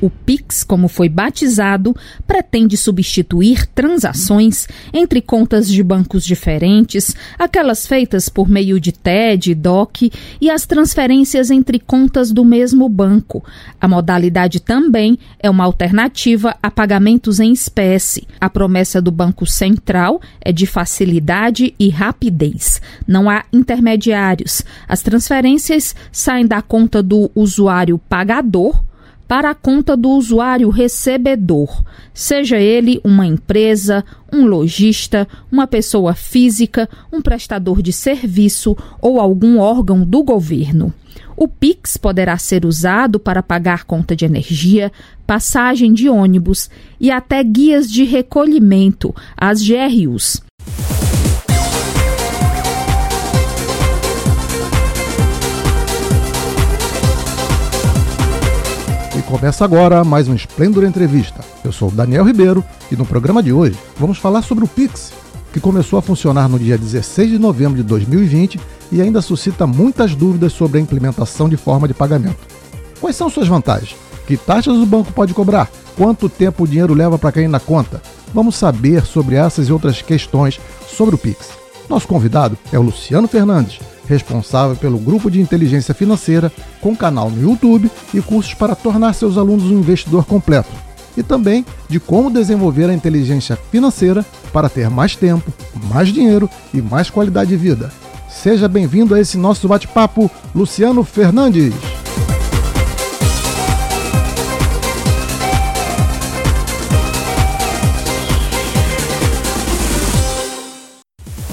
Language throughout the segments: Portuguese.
O Pix, como foi batizado, pretende substituir transações entre contas de bancos diferentes, aquelas feitas por meio de TED, DOC e as transferências entre contas do mesmo banco. A modalidade também é uma alternativa a pagamentos em espécie. A promessa do Banco Central é de facilidade e rapidez. Não há intermediários. As transferências saem da conta do usuário pagador para a conta do usuário recebedor, seja ele uma empresa, um lojista, uma pessoa física, um prestador de serviço ou algum órgão do governo. O Pix poderá ser usado para pagar conta de energia, passagem de ônibus e até guias de recolhimento, as GRUs. Começa agora mais um Esplendor Entrevista. Eu sou Daniel Ribeiro e no programa de hoje vamos falar sobre o Pix, que começou a funcionar no dia 16 de novembro de 2020 e ainda suscita muitas dúvidas sobre a implementação de forma de pagamento. Quais são suas vantagens? Que taxas o banco pode cobrar? Quanto tempo o dinheiro leva para cair na conta? Vamos saber sobre essas e outras questões sobre o Pix. Nosso convidado é o Luciano Fernandes, responsável pelo grupo de inteligência financeira, com canal no YouTube e cursos para tornar seus alunos um investidor completo. E também de como desenvolver a inteligência financeira para ter mais tempo, mais dinheiro e mais qualidade de vida. Seja bem-vindo a esse nosso bate-papo, Luciano Fernandes.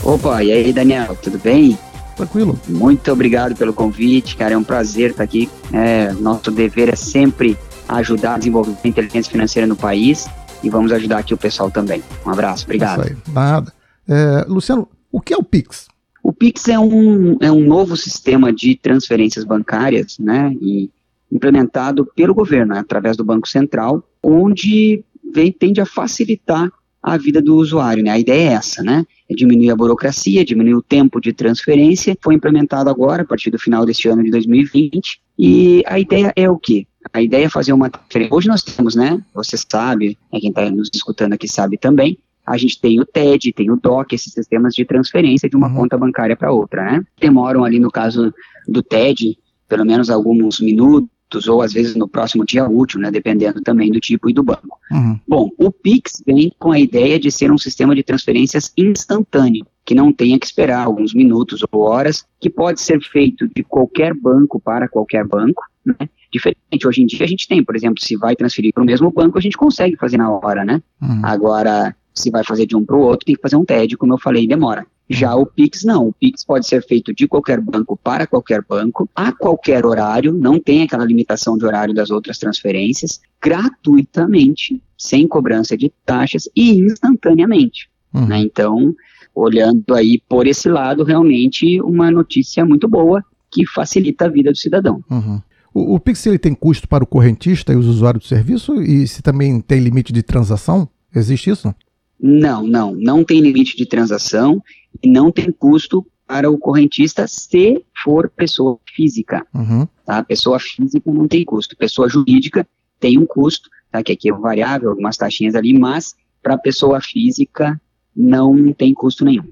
Opa, e aí, Daniel, tudo bem? Tranquilo. Muito obrigado pelo convite, cara. É um prazer estar aqui. É, nosso dever é sempre ajudar a desenvolver a inteligência financeira no país e vamos ajudar aqui o pessoal também. Um abraço, obrigado. Isso aí, nada. É, Luciano, o que é o Pix? O Pix é um, é um novo sistema de transferências bancárias, né, e implementado pelo governo, né, através do Banco Central, onde vem, tende a facilitar a vida do usuário, né? A ideia é essa, né? É diminuir a burocracia, diminuir o tempo de transferência. Foi implementado agora, a partir do final deste ano de 2020. E a ideia é o quê? A ideia é fazer uma Hoje nós temos, né? Você sabe, é quem está nos escutando aqui sabe também. A gente tem o TED, tem o DOC, esses sistemas de transferência de uma uhum. conta bancária para outra, né? Demoram ali no caso do TED, pelo menos alguns minutos ou às vezes no próximo dia útil, né, dependendo também do tipo e do banco. Uhum. Bom, o Pix vem com a ideia de ser um sistema de transferências instantâneo, que não tenha que esperar alguns minutos ou horas, que pode ser feito de qualquer banco para qualquer banco, né? Diferente, hoje em dia a gente tem, por exemplo, se vai transferir para o mesmo banco, a gente consegue fazer na hora, né? Uhum. Agora, se vai fazer de um para o outro, tem que fazer um TED, como eu falei, demora. Já o Pix não, o Pix pode ser feito de qualquer banco para qualquer banco, a qualquer horário, não tem aquela limitação de horário das outras transferências, gratuitamente, sem cobrança de taxas e instantaneamente. Uhum. Né? Então, olhando aí por esse lado, realmente uma notícia muito boa que facilita a vida do cidadão. Uhum. O, o Pix ele tem custo para o correntista e os usuários do serviço e se também tem limite de transação? Existe isso? Não, não, não tem limite de transação e não tem custo para o correntista se for pessoa física. Uhum. Tá? Pessoa física não tem custo. Pessoa jurídica tem um custo, tá? que aqui é variável, algumas taxinhas ali, mas para pessoa física não tem custo nenhum.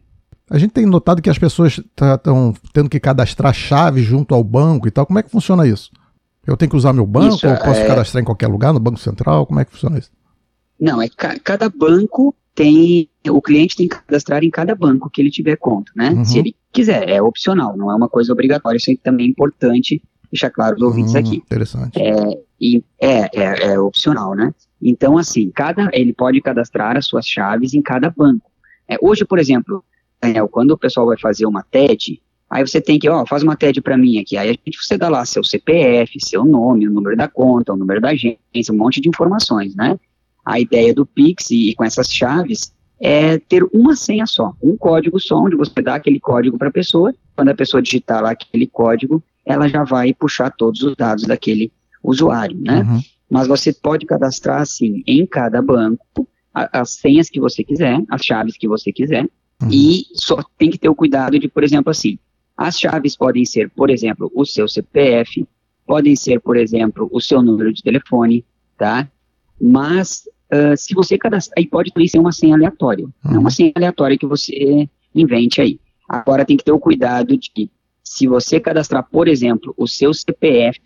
A gente tem notado que as pessoas estão tendo que cadastrar chave junto ao banco e tal. Como é que funciona isso? Eu tenho que usar meu banco isso, ou posso é... cadastrar em qualquer lugar, no Banco Central? Como é que funciona isso? Não, é ca cada banco tem o cliente tem que cadastrar em cada banco que ele tiver conta, né? Uhum. Se ele quiser, é opcional, não é uma coisa obrigatória, isso aí também é importante deixar claro os ouvintes uhum, aqui. Interessante. É, e, é, é, é, opcional, né? Então, assim, cada, ele pode cadastrar as suas chaves em cada banco. É, hoje, por exemplo, Daniel, quando o pessoal vai fazer uma TED, aí você tem que, ó, faz uma TED para mim aqui, aí a gente, você dá lá seu CPF, seu nome, o número da conta, o número da agência, um monte de informações, né? A ideia do Pix e, e com essas chaves é ter uma senha só, um código só, onde você dá aquele código para a pessoa, quando a pessoa digitar lá aquele código, ela já vai puxar todos os dados daquele usuário, né? Uhum. Mas você pode cadastrar, assim, em cada banco, a, as senhas que você quiser, as chaves que você quiser, uhum. e só tem que ter o cuidado de, por exemplo, assim, as chaves podem ser, por exemplo, o seu CPF, podem ser, por exemplo, o seu número de telefone, tá? Mas uh, se você cadastrar, aí pode também ser uma senha aleatória, uhum. não uma senha aleatória que você invente aí. Agora tem que ter o cuidado de que se você cadastrar, por exemplo, o seu CPF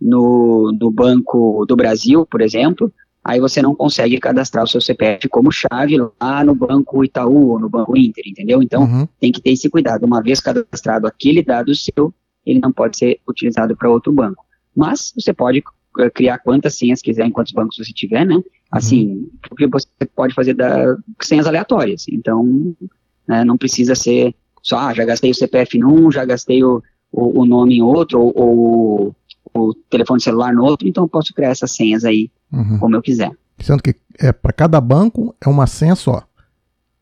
no, no Banco do Brasil, por exemplo, aí você não consegue cadastrar o seu CPF como chave lá no Banco Itaú ou no Banco Inter, entendeu? Então, uhum. tem que ter esse cuidado. Uma vez cadastrado aquele dado seu, ele não pode ser utilizado para outro banco. Mas você pode criar quantas senhas quiser em quantos bancos você tiver, né? Assim, uhum. porque você pode fazer da, senhas aleatórias. Então, né, não precisa ser só, ah, já gastei o CPF num, já gastei o, o, o nome em outro, ou, ou, o telefone celular no outro, então eu posso criar essas senhas aí uhum. como eu quiser. Sendo que é, para cada banco é uma senha só,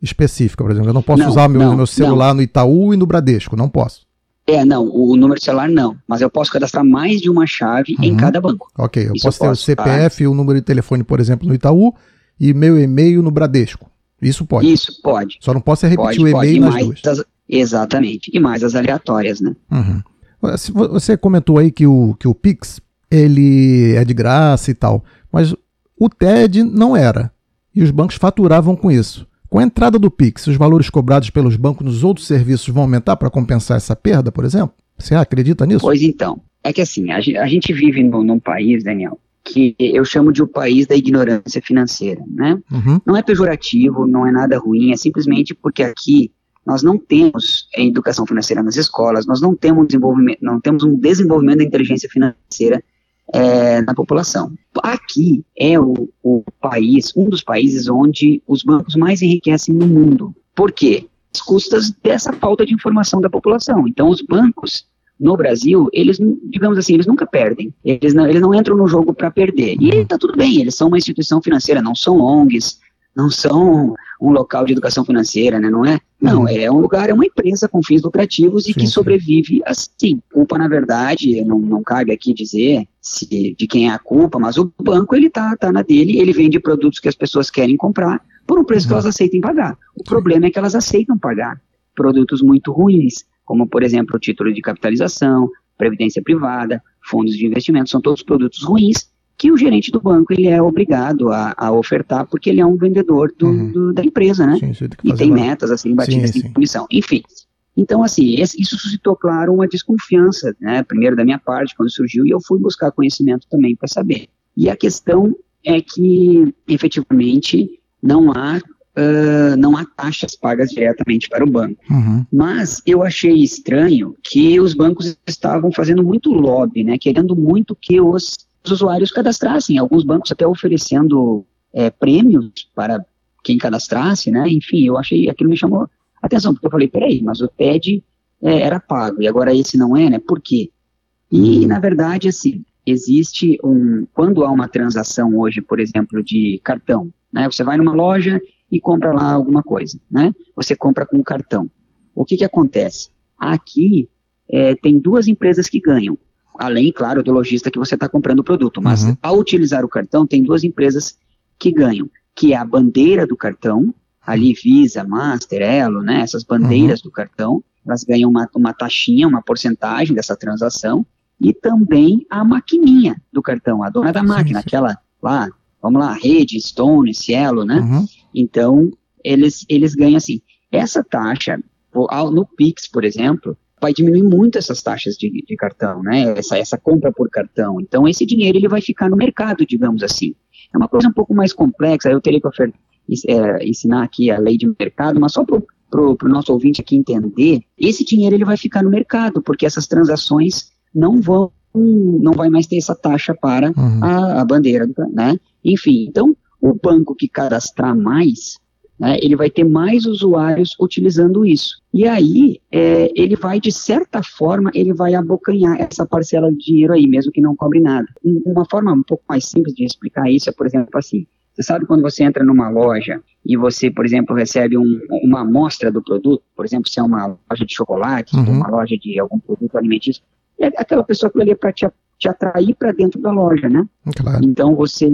específica, por exemplo. Eu não posso não, usar meu, não, meu celular não. no Itaú e no Bradesco, não posso. É, não, o número de celular não, mas eu posso cadastrar mais de uma chave uhum. em cada banco. Ok, eu posso eu ter posso, o CPF e o número de telefone, por exemplo, no Itaú e meu e-mail no Bradesco. Isso pode. Isso pode. Só não posso repetir pode, o e-mail nas duas. As, exatamente. E mais as aleatórias, né? Uhum. Você comentou aí que o, que o Pix ele é de graça e tal, mas o TED não era. E os bancos faturavam com isso. Com a entrada do Pix, os valores cobrados pelos bancos nos outros serviços vão aumentar para compensar essa perda, por exemplo? Você acredita nisso? Pois então. É que assim, a gente, vive num, num, país, Daniel, que eu chamo de o país da ignorância financeira, né? Uhum. Não é pejorativo, não é nada ruim, é simplesmente porque aqui nós não temos educação financeira nas escolas, nós não temos desenvolvimento, não temos um desenvolvimento da inteligência financeira é, na população. Aqui é o, o país, um dos países onde os bancos mais enriquecem no mundo. Por quê? As custas dessa falta de informação da população. Então, os bancos no Brasil, eles, digamos assim, eles nunca perdem. Eles não, eles não entram no jogo para perder. E está tudo bem, eles são uma instituição financeira, não são ONGs, não são um local de educação financeira, né? Não é? Não, uhum. é um lugar, é uma empresa com fins lucrativos e sim, que sobrevive sim. assim. Culpa, na verdade, não, não cabe aqui dizer se, de quem é a culpa, mas o banco, ele tá, tá na dele, ele vende produtos que as pessoas querem comprar por um preço uhum. que elas aceitem pagar. O problema é que elas aceitam pagar produtos muito ruins, como, por exemplo, o título de capitalização, previdência privada, fundos de investimento, são todos produtos ruins que o gerente do banco ele é obrigado a, a ofertar porque ele é um vendedor do, uhum. do, da empresa, né? Sim, tem e tem metas assim batidas sim, em comissão. Enfim, então assim isso suscitou claro uma desconfiança, né? Primeiro da minha parte quando surgiu e eu fui buscar conhecimento também para saber. E a questão é que efetivamente não há Uh, não há taxas pagas diretamente para o banco. Uhum. Mas eu achei estranho que os bancos estavam fazendo muito lobby, né, querendo muito que os os usuários cadastrassem, alguns bancos até oferecendo é, prêmios para quem cadastrasse, né? Enfim, eu achei, aquilo me chamou atenção, porque eu falei, peraí, mas o TED é, era pago, e agora esse não é, né? Por quê? E, na verdade, assim, existe um, quando há uma transação hoje, por exemplo, de cartão, né? Você vai numa loja e compra lá alguma coisa, né? Você compra com cartão. O que que acontece? Aqui é, tem duas empresas que ganham além, claro, do lojista que você está comprando o produto. Mas uhum. ao utilizar o cartão, tem duas empresas que ganham, que é a bandeira do cartão, ali Visa, Master, Elo, né, essas bandeiras uhum. do cartão, elas ganham uma, uma taxinha, uma porcentagem dessa transação, e também a maquininha do cartão, a dona da máquina, aquela lá, vamos lá, rede, Stone, Cielo, né? Uhum. Então, eles, eles ganham assim. Essa taxa, no Pix, por exemplo, vai diminuir muito essas taxas de, de, cartão, né? Essa, essa compra por cartão. Então, esse dinheiro ele vai ficar no mercado, digamos assim. É uma coisa um pouco mais complexa, eu teria que é, ensinar aqui a lei de mercado, mas só para o nosso ouvinte aqui entender, esse dinheiro ele vai ficar no mercado, porque essas transações não vão, não vai mais ter essa taxa para uhum. a, a bandeira, né? Enfim, então, o banco que cadastrar mais, né, ele vai ter mais usuários utilizando isso. E aí, é, ele vai, de certa forma, ele vai abocanhar essa parcela de dinheiro aí, mesmo que não cobre nada. Uma forma um pouco mais simples de explicar isso é, por exemplo, assim, Você sabe quando você entra numa loja e você, por exemplo, recebe um, uma amostra do produto, por exemplo, se é uma loja de chocolate, uhum. uma loja de algum produto alimentício, é aquela pessoa que ali é para te, te atrair para dentro da loja, né? Claro. Então você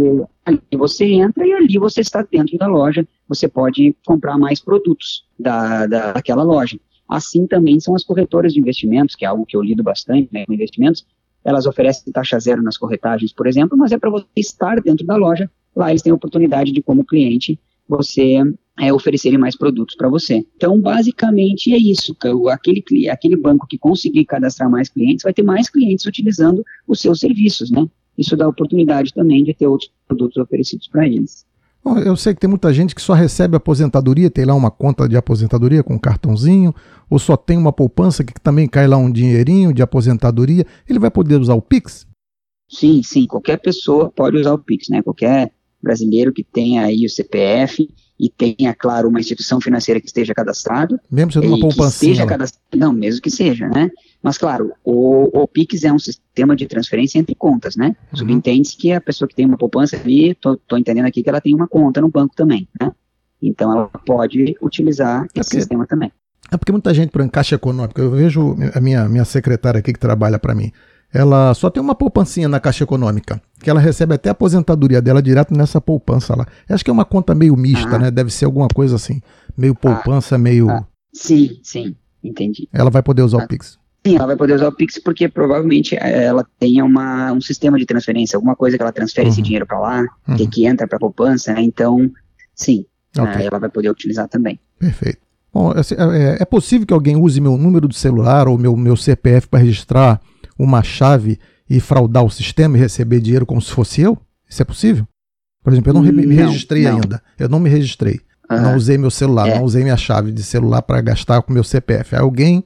ali você entra e ali você está dentro da loja, você pode comprar mais produtos da, da, daquela loja. Assim também são as corretoras de investimentos, que é algo que eu lido bastante, né, com investimentos, elas oferecem taxa zero nas corretagens, por exemplo, mas é para você estar dentro da loja lá eles têm a oportunidade de, como cliente, você é, oferecerem mais produtos para você. Então, basicamente é isso. Aquele, aquele banco que conseguir cadastrar mais clientes vai ter mais clientes utilizando os seus serviços, né? Isso dá oportunidade também de ter outros produtos oferecidos para eles. Bom, eu sei que tem muita gente que só recebe aposentadoria, tem lá uma conta de aposentadoria com um cartãozinho, ou só tem uma poupança que também cai lá um dinheirinho de aposentadoria. Ele vai poder usar o Pix? Sim, sim. Qualquer pessoa pode usar o Pix, né? Qualquer brasileiro que tenha aí o CPF e tenha, claro, uma instituição financeira que esteja cadastrado. Mesmo sendo uma poupança. Não, mesmo que seja, né? Mas, claro, o, o PIX é um sistema de transferência entre contas, né? Uhum. Subentende-se que a pessoa que tem uma poupança ali, tô, tô, entendendo aqui que ela tem uma conta no banco também, né? Então, ela pode utilizar é esse sistema também. É porque muita gente, por exemplo, Caixa Econômica, eu vejo a minha, minha secretária aqui que trabalha para mim, ela só tem uma poupancinha na Caixa Econômica, que ela recebe até a aposentadoria dela direto nessa poupança lá. Acho que é uma conta meio mista, ah. né? Deve ser alguma coisa assim, meio poupança, ah. meio... Ah. Sim, sim, entendi. Ela vai poder usar o ah. Pix. Sim, ela vai poder usar o Pix porque provavelmente eh, ela tenha uma, um sistema de transferência, alguma coisa que ela transfere uhum. esse dinheiro para lá, uhum. que, que entra para a poupança, né? Então, sim, okay. ela vai poder utilizar também. Perfeito. Bom, assim, é, é, possível que alguém use meu número do celular ou meu, meu CPF para registrar uma chave e fraudar o sistema e receber dinheiro como se fosse eu? Isso é possível? Por exemplo, eu não, me registrei não. ainda. Eu não me registrei. Uhum. Não usei meu celular, é. não usei minha chave de celular para gastar com meu CPF. Alguém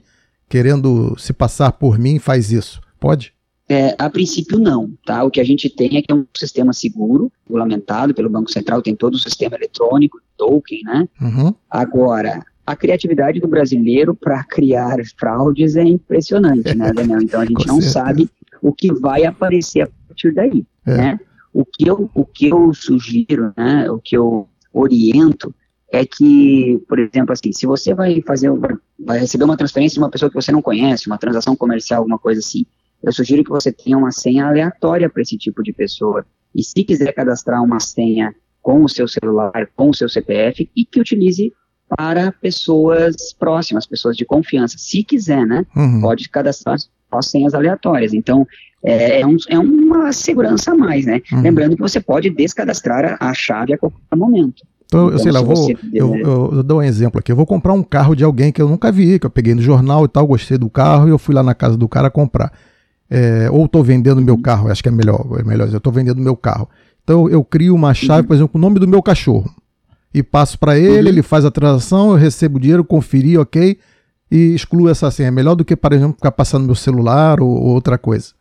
querendo se passar por mim faz isso. Pode? É, a princípio não, tá? O que a gente tem é que é um sistema seguro, regulamentado pelo Banco Central, tem todo o sistema eletrônico, token, né? Uhum. Agora, a criatividade do brasileiro para criar fraudes é impressionante, né, Daniel? Então a gente não sabe o que vai aparecer a partir daí, é. né? O que, eu, o que eu sugiro, né, o que eu oriento é que, por exemplo, assim, se você vai fazer, vai receber uma transferência de uma pessoa que você não conhece, uma transação comercial, alguma coisa assim, eu sugiro que você tenha uma senha aleatória para esse tipo de pessoa. E se quiser cadastrar uma senha com o seu celular, com o seu CPF, e que utilize para pessoas próximas, pessoas de confiança. Se quiser, né? Uhum. Pode cadastrar só senhas aleatórias. Então, é, é, um, é uma segurança a mais, né? Uhum. Lembrando que você pode descadastrar a, a chave a qualquer momento. Então, então sei lá, vou, eu, eu, eu, dou um exemplo aqui. Eu vou comprar um carro de alguém que eu nunca vi, que eu peguei no jornal e tal, gostei do carro e eu fui lá na casa do cara comprar. É, ou estou vendendo meu carro, acho que é melhor, é melhor eu estou vendendo meu carro. Então eu crio uma chave, uhum. por exemplo, com o nome do meu cachorro e passo para ele, uhum. ele faz a transação, eu recebo o dinheiro, conferi, ok, e excluo essa senha. É melhor do que, por exemplo, ficar passando meu celular ou, ou outra coisa.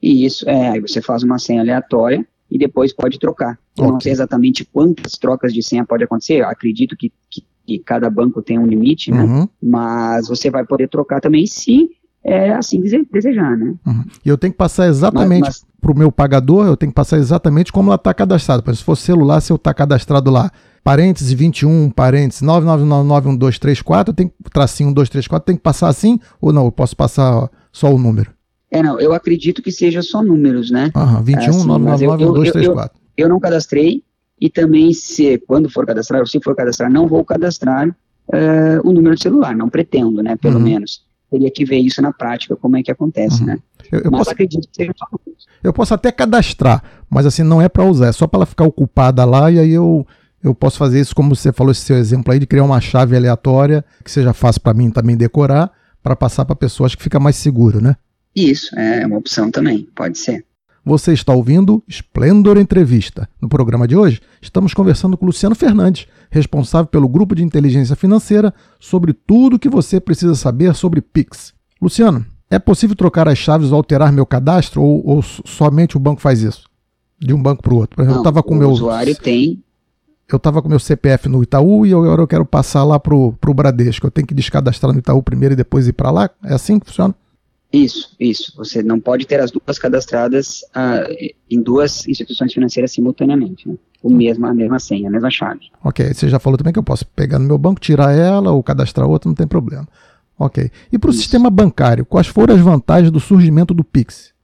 Isso, é, aí você faz uma senha aleatória e depois pode trocar. Eu okay. não sei exatamente quantas trocas de senha pode acontecer, eu acredito que, que, que cada banco tem um limite, né? Uhum. Mas você vai poder trocar também se é assim desejar, né? Uhum. E eu tenho que passar exatamente para o meu pagador, eu tenho que passar exatamente como ela está cadastrada. Se for celular, se eu está cadastrado lá parênteses 21, parênteses 9991234, tem tracinho 1234, tem que passar assim ou não? Eu posso passar só o número? É, não, eu acredito que seja só números, né? Aham, 21, é assim, 9991234. Eu, eu, eu, não cadastrei e também se, quando for cadastrar, ou se for cadastrar, não vou cadastrar uh, o número de celular, não pretendo, né, pelo uhum. menos. Teria que ver isso na prática, como é que acontece, uhum. né? Eu, eu posso, acredito que seja só. Eu posso até cadastrar, mas assim, não é para usar, é só para ela ficar ocupada lá e aí eu eu posso fazer isso, como você falou, esse seu exemplo aí, de criar uma chave aleatória que seja fácil para mim também decorar, para passar para pessoas que fica mais seguro, né? Isso, é uma opção também, pode ser. Você está ouvindo Splendor Entrevista. No programa de hoje, estamos conversando com Luciano Fernandes, responsável pelo grupo de inteligência financeira, sobre tudo o que você precisa saber sobre Pix. Luciano, é possível trocar as chaves ou alterar meu cadastro ou, ou somente o banco faz isso? De um banco para o outro. Por exemplo, Não, eu estava com o meu. O usuário tem eu estava com meu CPF no Itaú e agora eu quero passar lá pro, pro Bradesco. Eu tenho que descadastrar no Itaú primeiro e depois ir para lá? É assim que funciona? Isso, isso. Você não pode ter as duas cadastradas ah, em duas instituições financeiras simultaneamente. Né? O mesmo, a mesma senha, a mesma chave. Ok, você já falou também que eu posso pegar no meu banco, tirar ela ou cadastrar outra, não tem problema. Ok. E para o sistema bancário, quais foram as vantagens do surgimento do Pix?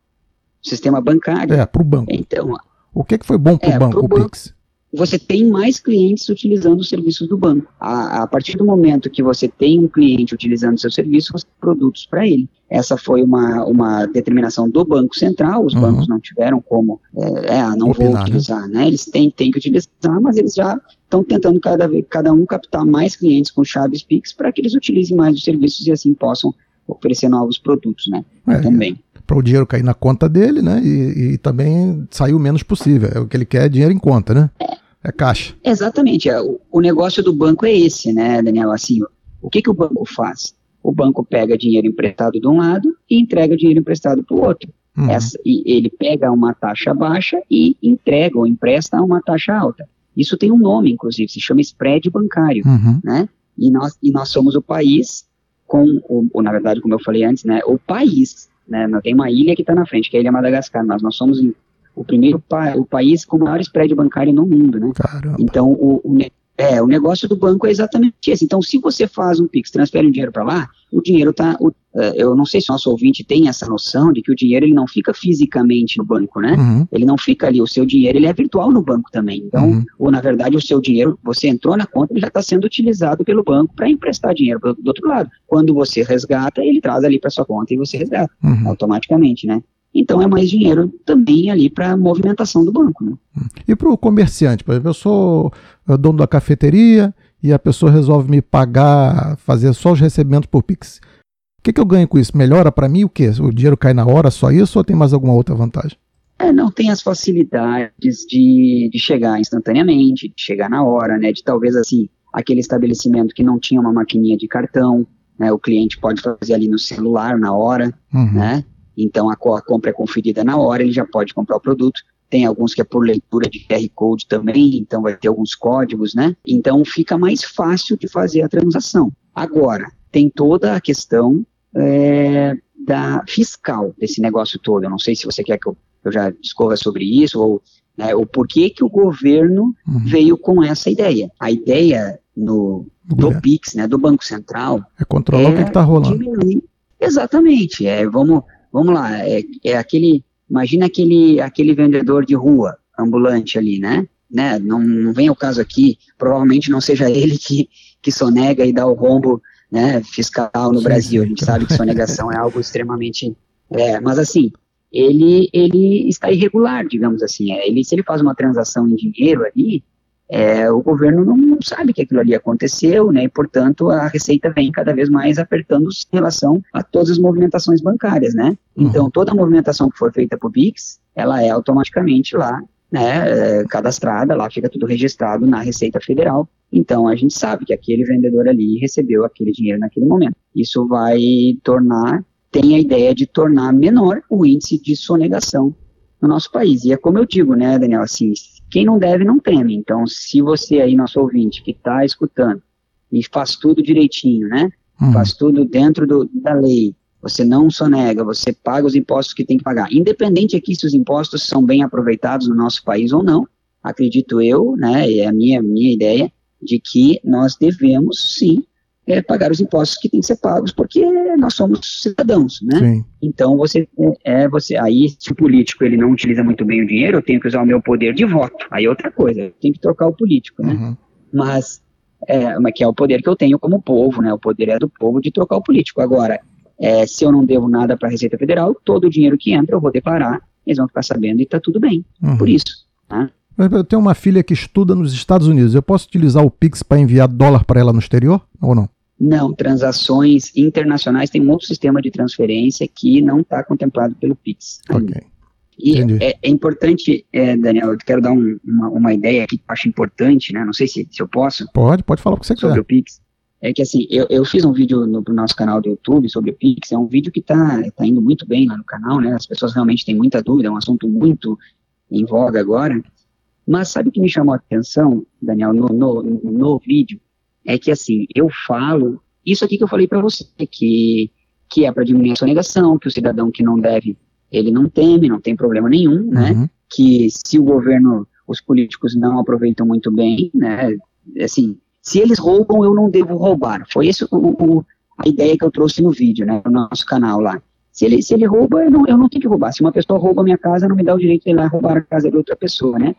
Sistema bancário? É, para o banco. Então, o que, que foi bom para o é, banco, o banco, Pix? Você tem mais clientes utilizando os serviços do banco. A, a, partir do momento que você tem um cliente utilizando seu serviço, você tem produtos para ele. Essa foi uma, uma determinação do Banco Central, os uhum. bancos não tiveram como, é, é não Opinar, vou né? utilizar, né? Eles têm, têm que utilizar, mas eles já estão tentando cada, vez, cada um captar mais clientes com chaves Pix para que eles utilizem mais os serviços e assim possam oferecer novos produtos, né? É, também. Para o dinheiro cair na conta dele, né? E, e, também sair o menos possível. É o que ele quer é dinheiro em conta, né? É. Caixa. Exatamente. É, o, o, negócio do banco é esse, né, Daniel? Assim, o que, que o banco faz? O banco pega dinheiro emprestado de um lado e entrega dinheiro emprestado para o outro. Uhum. Essa, e ele pega uma taxa baixa e entrega ou empresta uma taxa alta. Isso tem um nome, inclusive, se chama spread bancário, uhum. né? E nós, e nós somos o país com, o, ou, na verdade, como eu falei antes, né, o país, né, tem uma ilha que está na frente, que é a Ilha Madagascar, mas nós somos o primeiro pa o país com o maior spread bancário no mundo, né? Caramba. Então, o, o, é, o negócio do banco é exatamente esse. Então, se você faz um Pix, transfere um dinheiro para lá, o dinheiro está. É, eu não sei se o nosso ouvinte tem essa noção de que o dinheiro ele não fica fisicamente no banco, né? Uhum. Ele não fica ali. O seu dinheiro ele é virtual no banco também. Então, uhum. ou na verdade, o seu dinheiro, você entrou na conta, ele já está sendo utilizado pelo banco para emprestar dinheiro do, do outro lado. Quando você resgata, ele traz ali para sua conta e você resgata uhum. automaticamente, né? Então é mais dinheiro também ali para a movimentação do banco. Né? E para o comerciante, por exemplo, eu sou dono da cafeteria e a pessoa resolve me pagar, fazer só os recebimentos por Pix. O que, que eu ganho com isso? Melhora para mim o quê? O dinheiro cai na hora, só isso, ou tem mais alguma outra vantagem? É, não tem as facilidades de, de chegar instantaneamente, de chegar na hora, né? De talvez assim, aquele estabelecimento que não tinha uma maquininha de cartão, né? O cliente pode fazer ali no celular na hora, uhum. né? Então a, a compra é conferida na hora, ele já pode comprar o produto. Tem alguns que é por leitura de QR Code também, então vai ter alguns códigos, né? Então fica mais fácil de fazer a transação. Agora, tem toda a questão é, da fiscal desse negócio todo. Eu não sei se você quer que eu, eu já discorra sobre isso, ou né, o porquê que o governo uhum. veio com essa ideia. A ideia no, do PIX, né, do Banco Central, é controlar é o que está rolando. Diminuir. Exatamente. É, vamos vamos lá, é, é aquele, imagina aquele, aquele vendedor de rua, ambulante ali, né? né? Não, não vem ao caso aqui, provavelmente não seja ele que, que sonega e dá o rombo né, fiscal no Sim, Brasil. A gente sabe que sonegação é algo extremamente. É, mas assim, ele, ele está irregular, digamos assim. É, ele, se ele faz uma transação em dinheiro ali, é, o governo não sabe que aquilo ali aconteceu, né, e portanto a Receita vem cada vez mais apertando em relação a todas as movimentações bancárias, né. Uhum. Então toda a movimentação que for feita por Pix, ela é automaticamente lá, né, é, cadastrada, lá fica tudo registrado na Receita Federal. Então a gente sabe que aquele vendedor ali recebeu aquele dinheiro naquele momento. Isso vai tornar, tem a ideia de tornar menor o índice de sonegação no nosso país. E é como eu digo, né, Daniel, assim, quem não deve não teme. Então, se você aí, nosso ouvinte, que está escutando e faz tudo direitinho, né, uhum. faz tudo dentro do, da lei, você não sonega, você paga os impostos que tem que pagar. Independente aqui se os impostos são bem aproveitados no nosso país ou não, acredito eu, né, é a minha, minha ideia, de que nós devemos sim é, pagar os impostos que têm que ser pagos, porque nós somos cidadãos, né? Sim. Então você é, você aí se o político ele não utiliza muito bem o dinheiro, eu tenho que usar o meu poder de voto. Aí é outra coisa, eu tenho que trocar o político, né? Uhum. Mas é, mas que é o poder que eu tenho como povo, né? O poder é do povo de trocar o político. Agora, é, se eu não devo nada para a Receita Federal, todo o dinheiro que entra eu vou declarar, eles vão ficar sabendo e está tudo bem. Uhum. Por isso. Né? Eu tenho uma filha que estuda nos Estados Unidos. Eu posso utilizar o Pix para enviar dólar para ela no exterior ou não? Não, transações internacionais tem um outro sistema de transferência que não está contemplado pelo PIX. Ok. E é, é, importante, é, Daniel, eu quero dar um, uma, uma, ideia aqui que eu acho importante, né? Não sei se, se eu posso. Pode, pode falar o que você sobre quiser. Sobre o Pix. É que assim, eu, eu fiz um vídeo no, no, nosso canal do YouTube sobre o Pix, é um vídeo que está tá indo muito bem lá no canal, né? As pessoas realmente têm muita dúvida, é um assunto muito em voga agora. Mas sabe o que me chamou a atenção, Daniel, no, no, no vídeo? É que assim, eu falo, isso aqui que eu falei para você, que que é para diminuir a sonegação, que o cidadão que não deve, ele não teme, não tem problema nenhum, né? Uhum. Que se o governo, os políticos não aproveitam muito bem, né? Assim, se eles roubam, eu não devo roubar. Foi essa a ideia que eu trouxe no vídeo, né? No nosso canal lá. Se ele, se ele rouba, eu não, eu não tenho que roubar. Se uma pessoa rouba a minha casa, não me dá o direito de ir lá roubar a casa de outra pessoa, né?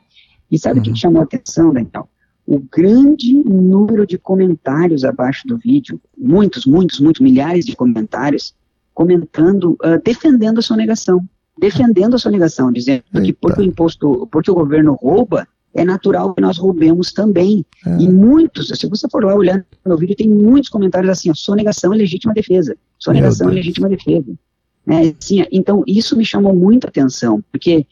E sabe o que Uhum. chamou a atenção, Daniel? O grande número de comentários abaixo do vídeo, muitos, muitos, muitos, milhares de comentários, comentando, ah, defendendo a sonegação. Defendendo a sonegação, dizendo que Eita. porque o imposto, porque o governo rouba, é natural que nós roubemos também. É. E muitos, se você for lá olhando no meu vídeo, tem muitos comentários assim, ó, sonegação é legítima defesa. Sonegação é legítima defesa. Assim, então, isso me chamou muita atenção, porque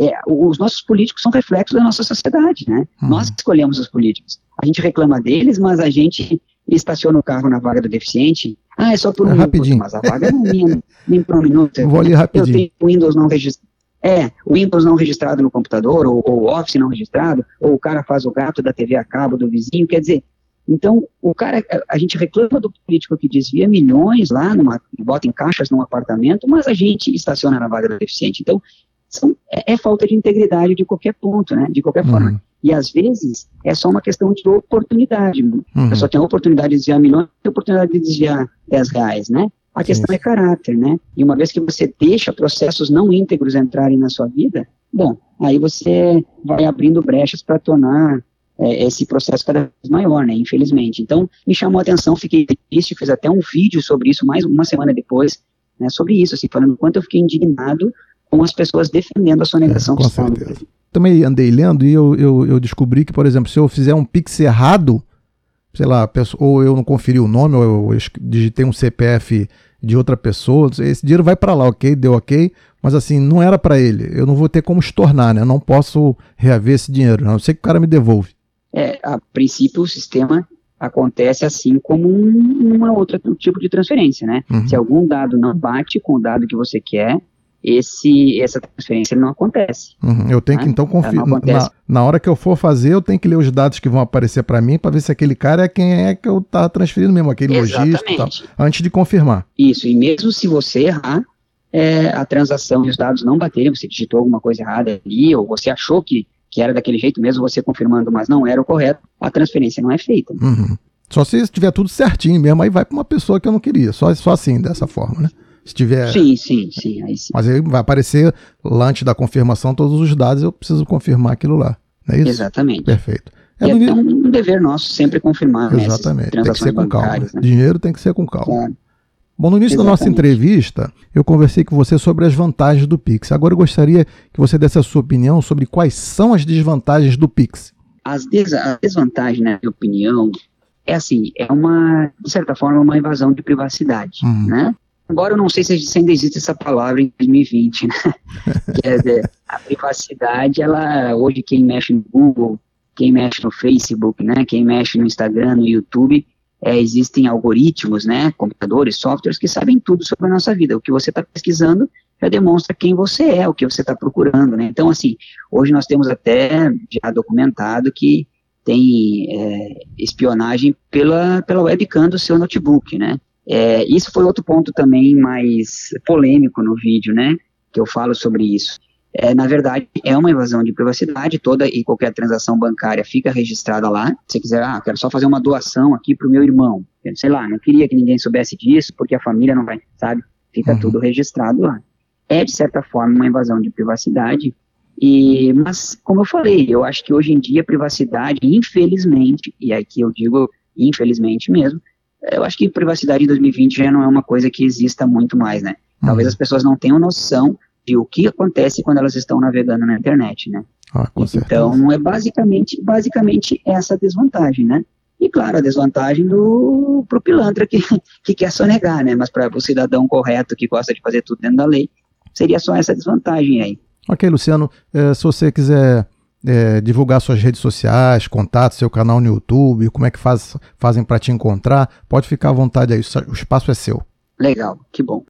é, os nossos políticos são reflexos da nossa sociedade, né? Uhum. Nós escolhemos os políticos. A gente reclama deles, mas a gente estaciona o carro na vaga do deficiente. Ah, é só por um É minuto, rapidinho. mas a vaga não é minha, nem por um minuto. Vou ali Eu rapidinho. tenho Windows não registrado. É, o Windows não registrado no computador, ou o Office não registrado, ou o cara faz o gato da TV a cabo do vizinho, quer dizer, então, o cara, a- a gente reclama do político que desvia milhões lá, numa, bota em caixas num apartamento, mas a gente estaciona na vaga do deficiente. Então, são, é, é falta de integridade de qualquer ponto, né, de qualquer forma. Uhum. E às vezes é só uma questão de oportunidade. Uhum. A pessoa tem a oportunidade de desviar milhões, tem a oportunidade de desviar 10 reais, né? A questão sim. é caráter, né? E uma vez que você deixa processos não íntegros entrarem na sua vida, bom, aí você vai abrindo brechas para tornar é, esse processo cada vez maior, né? Infelizmente. Então, me chamou a atenção, fiquei triste, fiz até um vídeo sobre isso, mais uma semana depois, né? Sobre isso, assim, falando o quanto eu fiquei indignado com as pessoas defendendo a sonegação É, com fiscal. certeza. Também andei lendo e eu, eu, eu descobri que, por exemplo, se eu fizer um Pix errado, sei lá, ou eu não conferi o nome, ou eu digitei um CPF de outra pessoa, esse dinheiro vai para lá, ok? Deu ok, mas assim, não era para ele. Eu não vou ter como estornar, né? Eu não posso reaver esse dinheiro, a não ser que o cara me devolve. É, a princípio, o sistema acontece assim como um, uma outra tipo de transferência, né? Uhum. Se algum dado não bate com o dado que você quer, esse, essa transferência não acontece. Uhum, Eu tenho que Ah, então acontece. Na, na hora que eu for fazer, eu tenho que ler os dados que vão aparecer para mim para ver se aquele cara é quem é que eu tá transferindo mesmo, aquele lojista e tal, antes de confirmar. Isso, e mesmo se você errar, é, a transação e os dados não baterem, você digitou alguma coisa errada ali, ou você achou que, que era daquele jeito, mesmo você confirmando, mas não era o correto, a transferência não é feita. Uhum. Só se tiver tudo certinho mesmo, aí vai para uma pessoa que eu não queria. Só, só assim, dessa forma, né? Se tiver. Sim, sim, sim, aí sim. Mas aí vai aparecer lá antes da confirmação todos os dados, eu preciso confirmar aquilo lá. Não é isso? Exatamente. Perfeito. É e é um dever nosso sempre confirmar né, Exatamente. Tem que ser com calma. Né? Dinheiro tem que ser com calma. Claro. Bom, no início da nossa Exatamente. entrevista, eu conversei com você sobre as vantagens do Pix. Agora eu gostaria que você desse a sua opinião sobre quais são as desvantagens do Pix. As, des a desvantagem, na minha opinião, é assim, é uma, de certa forma, uma invasão de privacidade, Uhum. né? Embora eu não sei se ainda existe essa palavra em 2020, né? Quer dizer, a privacidade, ela, hoje quem mexe no Google, quem mexe no Facebook, né? Quem mexe no Instagram, no YouTube, é, existem algoritmos, né? Computadores, softwares que sabem tudo sobre a nossa vida. O que você está pesquisando já demonstra quem você é, o que você está procurando, né? Então, assim, hoje nós temos até já documentado que tem é, espionagem pela, pela webcam do seu notebook, né? É, isso foi outro ponto também mais polêmico no vídeo, né? Que eu falo sobre isso. É, na verdade, é uma invasão de privacidade, toda e qualquer transação bancária fica registrada lá. Se você quiser, ah, quero só fazer uma doação aqui para o meu irmão, sei lá, não queria que ninguém soubesse disso, porque a família não vai, sabe? Fica Uhum. tudo registrado lá. É, de certa forma, uma invasão de privacidade, e, mas, como eu falei, eu acho que hoje em dia a privacidade, infelizmente, e aqui eu digo infelizmente mesmo, eu acho que privacidade em 2020 já não é uma coisa que exista muito mais, né? Talvez Uhum. as pessoas não tenham noção de o que acontece quando elas estão navegando na internet, né? Ah. Então, é basicamente, basicamente essa desvantagem, né? E claro, a desvantagem do pro pilantra que, que quer sonegar, né? Mas para o cidadão correto que gosta de fazer tudo dentro da lei, seria só essa desvantagem aí. Ok, Luciano, eh, se você quiser eh, divulgar suas redes sociais, contatos, seu canal no YouTube, como é que faz, fazem para te encontrar, pode ficar à vontade aí, o espaço é seu. Legal, que bom.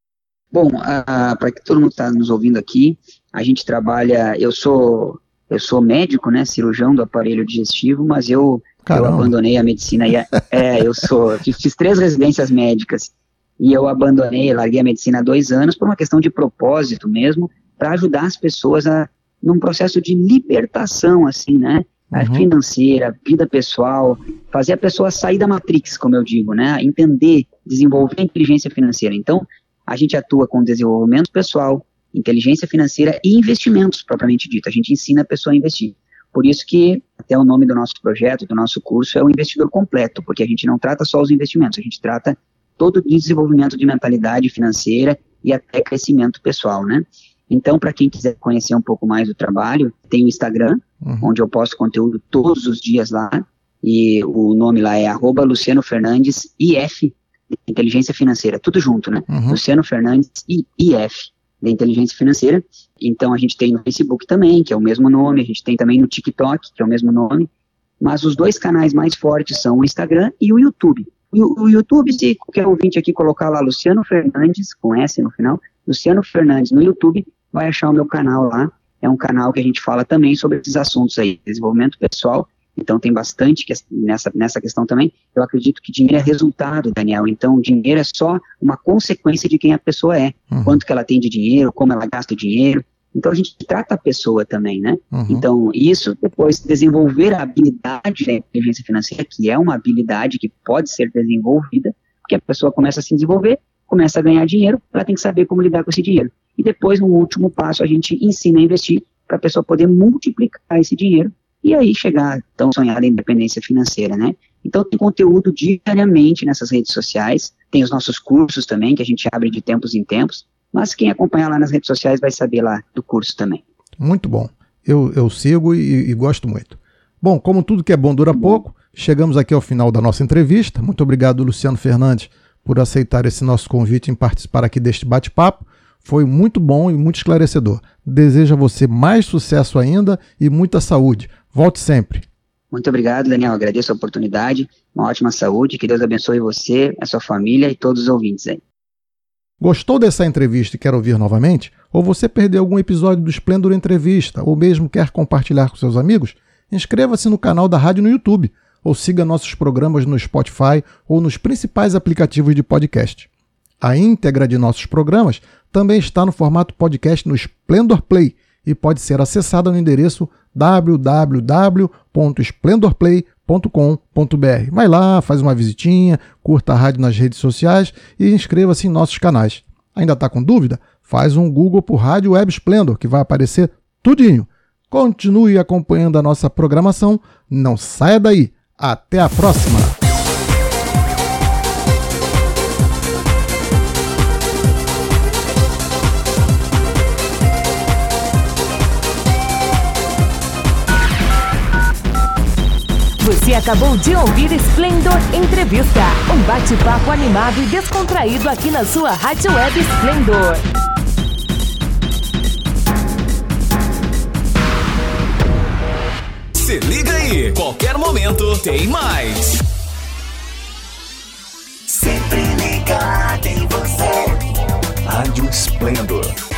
Bom, para que todo mundo está nos ouvindo aqui, a gente trabalha. Eu sou eu sou médico, né, cirurgião do aparelho digestivo, mas eu, eu abandonei a medicina. E, é, eu sou fiz, fiz três residências médicas e eu abandonei, larguei a medicina há dois anos por uma questão de propósito mesmo, para ajudar as pessoas a num processo de libertação, assim, né? Uhum. financeira, vida pessoal, fazer a pessoa sair da matrix, como eu digo, né? Entender, desenvolver a inteligência financeira. Então, a gente atua com desenvolvimento pessoal, inteligência financeira e investimentos, propriamente dito. A gente ensina a pessoa a investir. Por isso que até o nome do nosso projeto, do nosso curso, é o investidor completo, porque a gente não trata só os investimentos, a gente trata todo o desenvolvimento de mentalidade financeira e até crescimento pessoal, né? Então, para quem quiser conhecer um pouco mais do trabalho, tem o Instagram, uhum. onde eu posto conteúdo todos os dias lá, e o nome lá é arroba Luciano Fernandes IF, Inteligência Financeira, tudo junto, né? Uhum. Luciano Fernandes IF, da Inteligência Financeira. Então, a gente tem no Facebook também, que é o mesmo nome, a gente tem também no TikTok, que é o mesmo nome, mas os dois canais mais fortes são o Instagram e o YouTube. O, o YouTube, se qualquer ouvinte aqui colocar lá Luciano Fernandes, com S no final, Luciano Fernandes no YouTube, vai achar o meu canal lá. É um canal que a gente fala também sobre esses assuntos aí, desenvolvimento pessoal. Então tem bastante que, nessa, nessa questão também. Eu acredito que dinheiro é resultado, Daniel. Então dinheiro é só uma consequência de quem a pessoa é. Uhum. Quanto que ela tem de dinheiro, como ela gasta o dinheiro. Então a gente trata a pessoa também, né? Uhum. Então isso depois desenvolver a habilidade da inteligência financeira, que é uma habilidade que pode ser desenvolvida, porque a pessoa começa a se desenvolver, começa a ganhar dinheiro, ela tem que saber como lidar com esse dinheiro. E depois, no último passo, a gente ensina a investir para a pessoa poder multiplicar esse dinheiro e aí chegar tão sonhada independência financeira, né? Então tem conteúdo diariamente nessas redes sociais, tem os nossos cursos também, que a gente abre de tempos em tempos, mas quem acompanhar lá nas redes sociais vai saber lá do curso também. Muito bom. Eu, eu sigo e, e gosto muito. Bom, como tudo que é bom dura pouco, chegamos aqui ao final da nossa entrevista. Muito obrigado, Luciano Fernandes, por aceitar esse nosso convite em participar aqui deste bate-papo. Foi muito bom e muito esclarecedor. Desejo a você mais sucesso ainda e muita saúde. Volte sempre. Muito obrigado, Daniel. Agradeço a oportunidade. Uma ótima saúde. Que Deus abençoe você, a sua família e todos os ouvintes aí. Gostou dessa entrevista e quer ouvir novamente? Ou você perdeu algum episódio do Esplendor Entrevista ou mesmo quer compartilhar com seus amigos? Inscreva-se no canal da rádio no YouTube ou siga nossos programas no Spotify ou nos principais aplicativos de podcast. A íntegra de nossos programas também está no formato podcast no Splendor Play e pode ser acessada no endereço www.splendorplay.com.br. Vai lá, faz uma visitinha, curta a rádio nas redes sociais e inscreva-se em nossos canais. Ainda está com dúvida? Faz um Google por Rádio Web Splendor, que vai aparecer tudinho. Continue acompanhando a nossa programação, não saia daí. Até a próxima! Você acabou de ouvir Splendor Entrevista, um bate-papo animado e descontraído aqui na sua Rádio Web Splendor. Qualquer momento tem mais. Sempre ligado em você. Rádio Splendor